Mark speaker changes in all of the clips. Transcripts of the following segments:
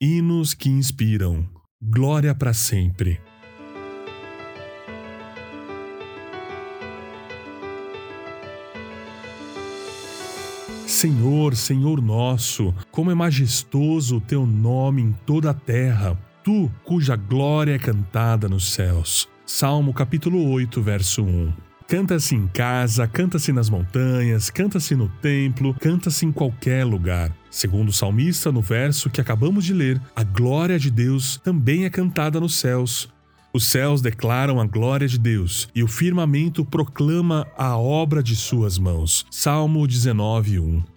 Speaker 1: hinos que inspiram. Glória para sempre. Senhor, Senhor nosso, como é majestoso o teu nome em toda a terra, tu cuja glória é cantada nos céus. Salmo capítulo 8, verso 1. Canta-se em casa, canta-se nas montanhas, canta-se no templo, canta-se em qualquer lugar. Segundo o salmista, no verso que acabamos de ler, a glória de Deus também é cantada nos céus. Os céus declaram a glória de Deus e o firmamento proclama a obra de suas mãos. Salmo 19, 1.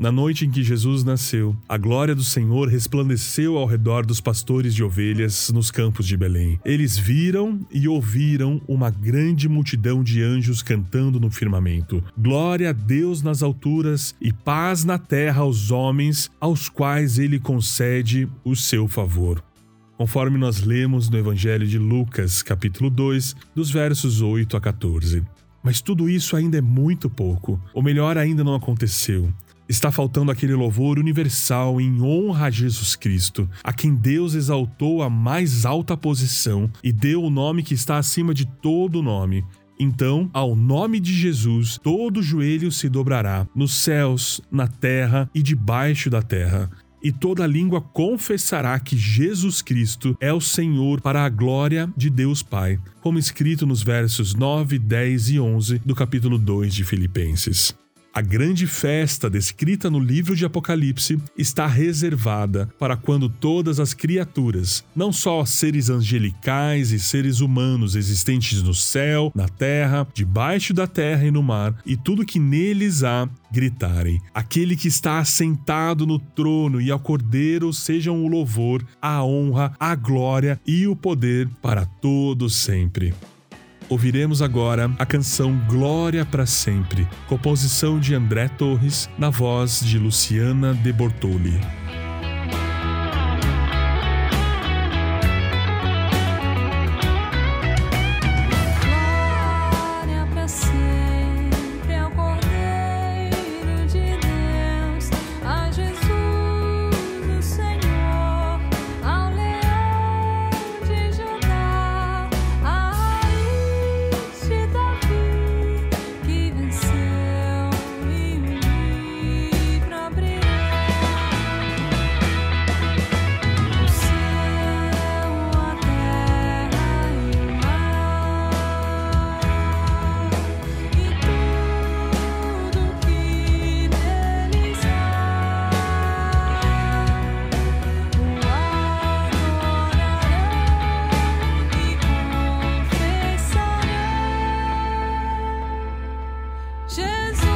Speaker 1: Na noite em que Jesus nasceu, a glória do Senhor resplandeceu ao redor dos pastores de ovelhas nos campos de Belém. Eles viram e ouviram uma grande multidão de anjos cantando no firmamento: Glória a Deus nas alturas e paz na terra aos homens, aos quais ele concede o seu favor conforme nós lemos no Evangelho de Lucas, capítulo 2, dos versos 8 a 14. Mas tudo isso ainda é muito pouco. O melhor ainda não aconteceu. Está faltando aquele louvor universal em honra a Jesus Cristo, a quem Deus exaltou a mais alta posição e deu o nome que está acima de todo nome. Então, ao nome de Jesus, todo joelho se dobrará, nos céus, na terra e debaixo da terra. E toda língua confessará que Jesus Cristo é o Senhor para a glória de Deus Pai, como escrito nos versos 9, 10 e 11 do capítulo 2 de Filipenses. A grande festa descrita no livro de Apocalipse está reservada para quando todas as criaturas, não só seres angelicais e seres humanos existentes no céu, na terra, debaixo da terra e no mar, e tudo que neles há, gritarem: Aquele que está assentado no trono e ao Cordeiro sejam o louvor, a honra, a glória e o poder para todos sempre. Ouviremos agora a canção Glória para Sempre, composição de André Torres, na voz de Luciana de Bortoli. Just